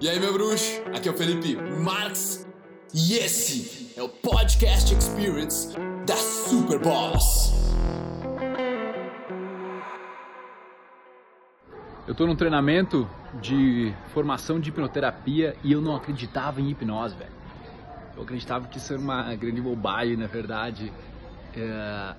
E aí, meu bruxo? Aqui é o Felipe Marx e esse é o Podcast Experience da Super Boss. Eu tô num treinamento de formação de hipnoterapia e eu não acreditava em hipnose, velho. Eu acreditava que isso era uma grande bobagem, na verdade. É...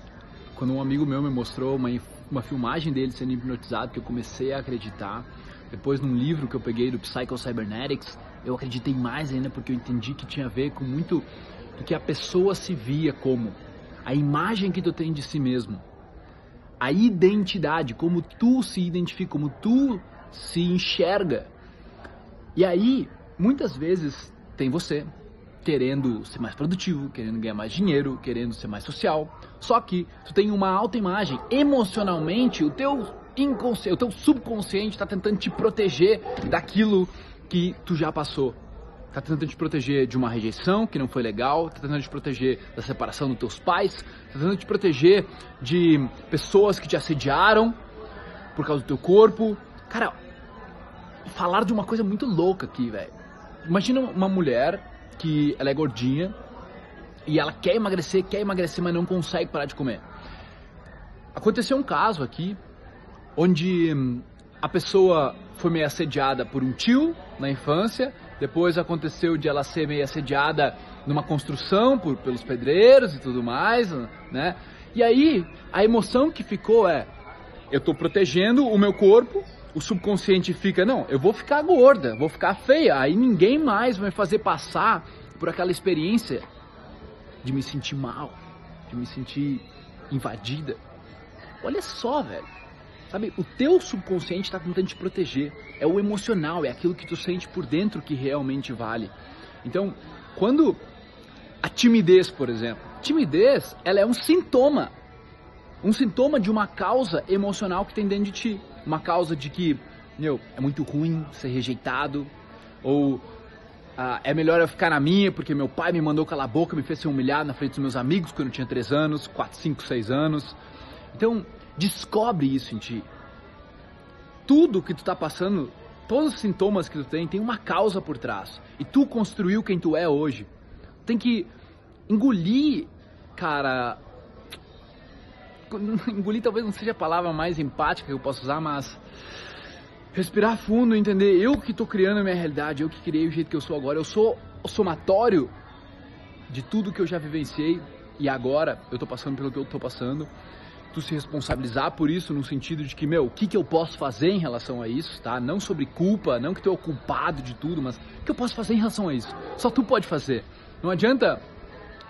Quando um amigo meu me mostrou uma, uma filmagem dele sendo hipnotizado, que eu comecei a acreditar. Depois, num livro que eu peguei do Psycho Cybernetics, eu acreditei mais ainda porque eu entendi que tinha a ver com muito do que a pessoa se via como. A imagem que tu tem de si mesmo. A identidade, como tu se identifica, como tu se enxerga. E aí, muitas vezes, tem você querendo ser mais produtivo, querendo ganhar mais dinheiro, querendo ser mais social. Só que tu tem uma alta imagem. Emocionalmente, o teu inconsciente, o teu subconsciente está tentando te proteger daquilo que tu já passou. Tá tentando te proteger de uma rejeição que não foi legal, tá tentando te proteger da separação dos teus pais, tá tentando te proteger de pessoas que te assediaram por causa do teu corpo. Cara, falar de uma coisa muito louca aqui, velho. Imagina uma mulher que ela é gordinha e ela quer emagrecer, quer emagrecer, mas não consegue parar de comer. Aconteceu um caso aqui onde hum, a pessoa foi meio assediada por um tio na infância, depois aconteceu de ela ser meio assediada numa construção por, pelos pedreiros e tudo mais, né? E aí a emoção que ficou é: eu estou protegendo o meu corpo, o subconsciente fica, não, eu vou ficar gorda, vou ficar feia, aí ninguém mais vai fazer passar por aquela experiência de me sentir mal, de me sentir invadida. Olha só, velho. Sabe, o teu subconsciente está tentando te proteger. É o emocional, é aquilo que tu sente por dentro que realmente vale. Então, quando a timidez, por exemplo, timidez, ela é um sintoma. Um sintoma de uma causa emocional que tem dentro de ti. Uma causa de que, meu, é muito ruim ser rejeitado, ou ah, é melhor eu ficar na minha porque meu pai me mandou calar a boca, me fez ser humilhado na frente dos meus amigos quando eu tinha 3 anos, 4, 5, 6 anos. Então, Descobre isso em ti. Tudo que tu está passando, todos os sintomas que tu tem, tem uma causa por trás. E tu construiu quem tu é hoje. Tem que engolir, cara. Engolir talvez não seja a palavra mais empática que eu posso usar, mas respirar fundo, entender eu que estou criando a minha realidade, eu que criei o jeito que eu sou agora. Eu sou o somatório de tudo que eu já vivenciei e agora eu estou passando pelo que eu estou passando tu se responsabilizar por isso no sentido de que, meu, o que, que eu posso fazer em relação a isso, tá? Não sobre culpa, não que tu é o culpado de tudo, mas o que eu posso fazer em relação a isso? Só tu pode fazer. Não adianta,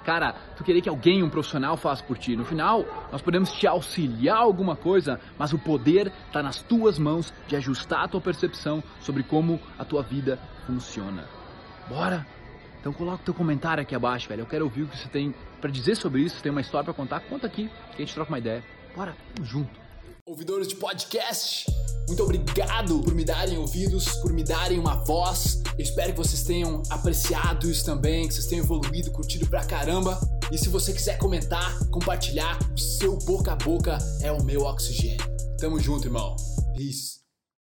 cara, tu querer que alguém, um profissional, faça por ti. No final, nós podemos te auxiliar alguma coisa, mas o poder está nas tuas mãos de ajustar a tua percepção sobre como a tua vida funciona. Bora? Então coloca o teu comentário aqui abaixo, velho. Eu quero ouvir o que você tem para dizer sobre isso. Se tem uma história para contar, conta aqui, que a gente troca uma ideia. Bora, tamo junto. Ouvidores de podcast, muito obrigado por me darem ouvidos, por me darem uma voz. Eu espero que vocês tenham apreciado isso também, que vocês tenham evoluído, curtido pra caramba. E se você quiser comentar, compartilhar, o seu boca a boca é o meu oxigênio. Tamo junto, irmão. Peace.